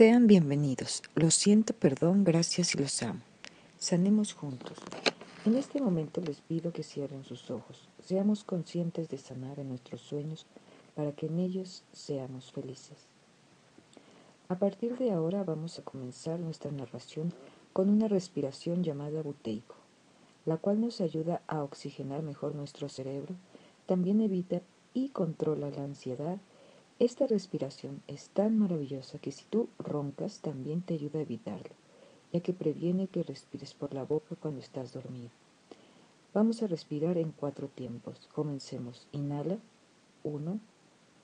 Sean bienvenidos. Los siento, perdón, gracias y los amo. Sanemos juntos. En este momento les pido que cierren sus ojos. Seamos conscientes de sanar en nuestros sueños para que en ellos seamos felices. A partir de ahora vamos a comenzar nuestra narración con una respiración llamada buteico, la cual nos ayuda a oxigenar mejor nuestro cerebro, también evita y controla la ansiedad esta respiración es tan maravillosa que si tú roncas también te ayuda a evitarlo, ya que previene que respires por la boca cuando estás dormido. Vamos a respirar en cuatro tiempos. Comencemos. Inhala. Uno,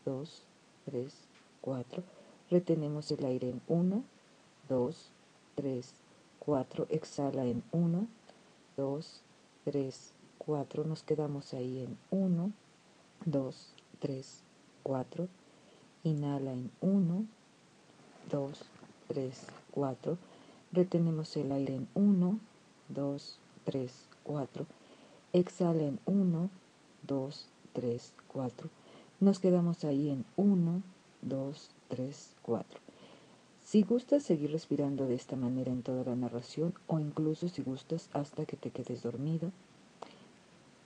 dos, tres, cuatro. Retenemos el aire en uno, dos, tres, cuatro. Exhala en uno, dos, tres, cuatro. Nos quedamos ahí en uno, dos, tres, cuatro. Inhala en 1, 2, 3, 4. Retenemos el aire en 1, 2, 3, 4. Exhala en 1, 2, 3, 4. Nos quedamos ahí en 1, 2, 3, 4. Si gustas seguir respirando de esta manera en toda la narración o incluso si gustas hasta que te quedes dormido,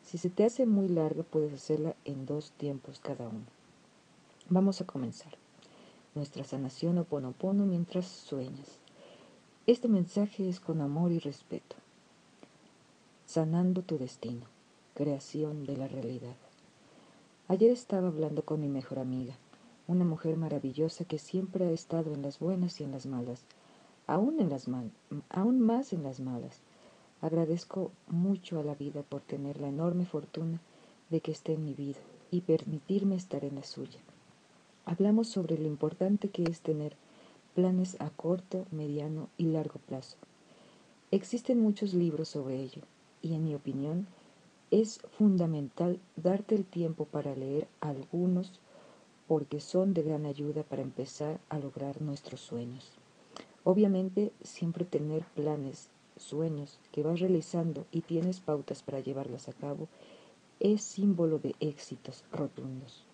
si se te hace muy larga puedes hacerla en dos tiempos cada uno. Vamos a comenzar nuestra sanación o ponopono mientras sueñas. Este mensaje es con amor y respeto. Sanando tu destino, creación de la realidad. Ayer estaba hablando con mi mejor amiga, una mujer maravillosa que siempre ha estado en las buenas y en las malas, aún, en las mal, aún más en las malas. Agradezco mucho a la vida por tener la enorme fortuna de que esté en mi vida y permitirme estar en la suya. Hablamos sobre lo importante que es tener planes a corto, mediano y largo plazo. Existen muchos libros sobre ello y en mi opinión es fundamental darte el tiempo para leer algunos porque son de gran ayuda para empezar a lograr nuestros sueños. Obviamente siempre tener planes, sueños que vas realizando y tienes pautas para llevarlas a cabo es símbolo de éxitos rotundos.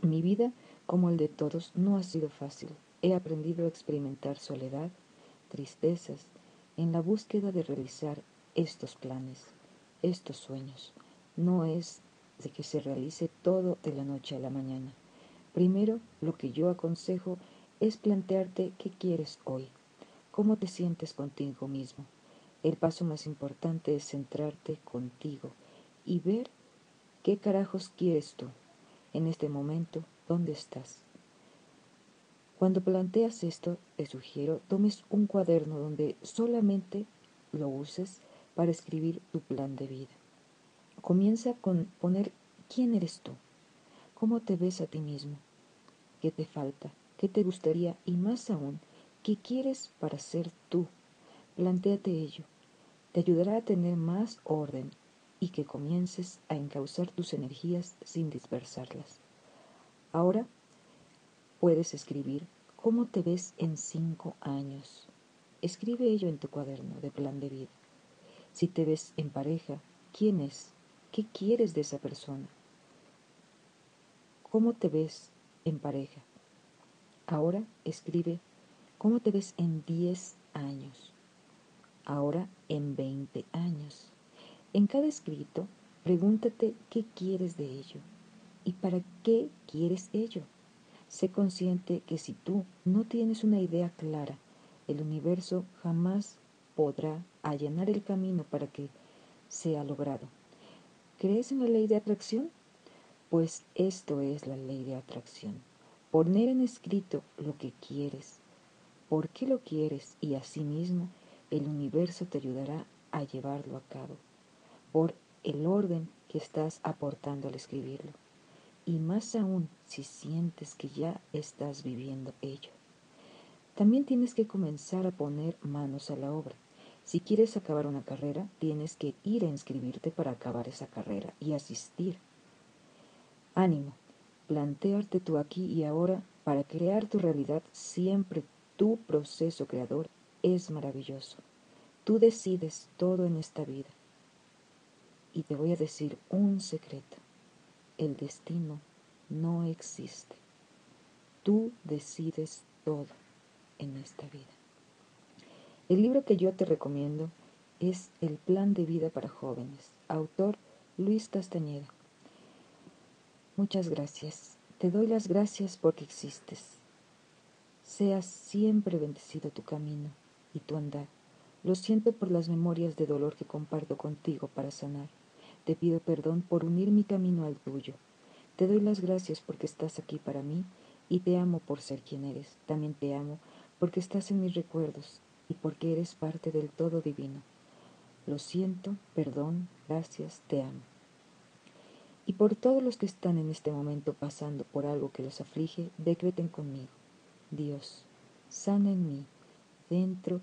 Mi vida como el de todos, no ha sido fácil. He aprendido a experimentar soledad, tristezas, en la búsqueda de realizar estos planes, estos sueños. No es de que se realice todo de la noche a la mañana. Primero, lo que yo aconsejo es plantearte qué quieres hoy, cómo te sientes contigo mismo. El paso más importante es centrarte contigo y ver qué carajos quieres tú en este momento ¿Dónde estás? Cuando planteas esto, te sugiero tomes un cuaderno donde solamente lo uses para escribir tu plan de vida. Comienza con poner quién eres tú, cómo te ves a ti mismo, qué te falta, qué te gustaría y más aún, qué quieres para ser tú. Plantéate ello. Te ayudará a tener más orden y que comiences a encauzar tus energías sin dispersarlas. Ahora puedes escribir cómo te ves en cinco años. Escribe ello en tu cuaderno de plan de vida. Si te ves en pareja, ¿quién es? ¿Qué quieres de esa persona? ¿Cómo te ves en pareja? Ahora escribe cómo te ves en 10 años. Ahora en 20 años. En cada escrito, pregúntate qué quieres de ello. ¿Y para qué quieres ello? Sé consciente que si tú no tienes una idea clara, el universo jamás podrá allanar el camino para que sea logrado. ¿Crees en la ley de atracción? Pues esto es la ley de atracción. Poner en escrito lo que quieres, por qué lo quieres y asimismo el universo te ayudará a llevarlo a cabo, por el orden que estás aportando al escribirlo y más aún si sientes que ya estás viviendo ello. También tienes que comenzar a poner manos a la obra. Si quieres acabar una carrera, tienes que ir a inscribirte para acabar esa carrera y asistir. Ánimo, plantearte tú aquí y ahora para crear tu realidad siempre tu proceso creador es maravilloso. Tú decides todo en esta vida. Y te voy a decir un secreto el destino no existe. Tú decides todo. en esta vida. El libro que yo te recomiendo es El Plan de Vida para Jóvenes, autor Luis Castañeda. Muchas gracias. Te doy las gracias porque existes. Seas siempre bendecido tu camino y tu andar. Lo siento por las memorias de dolor que comparto contigo para sanar. Te pido perdón por unir mi camino al tuyo. Te doy las gracias porque estás aquí para mí y te amo por ser quien eres. También te amo porque estás en mis recuerdos y porque eres parte del todo divino. Lo siento, perdón, gracias, te amo. Y por todos los que están en este momento pasando por algo que los aflige, decreten conmigo. Dios, sana en mí, dentro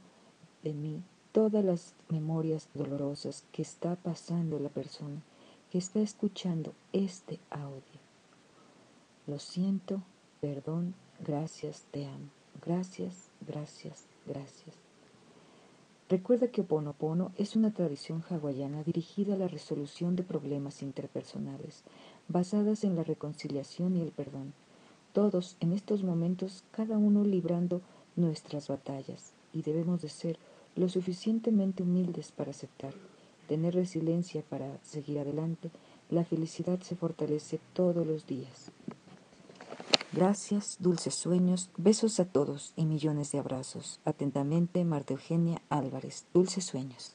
de mí, todas las memorias dolorosas que está pasando la persona que está escuchando este audio. Lo siento, perdón, gracias, te amo. Gracias, gracias, gracias. Recuerda que Oponopono es una tradición hawaiana dirigida a la resolución de problemas interpersonales, basadas en la reconciliación y el perdón. Todos en estos momentos, cada uno librando nuestras batallas, y debemos de ser lo suficientemente humildes para aceptar, tener resiliencia para seguir adelante. La felicidad se fortalece todos los días. Gracias, dulces sueños, besos a todos y millones de abrazos. Atentamente, Marta Eugenia Álvarez. Dulces sueños.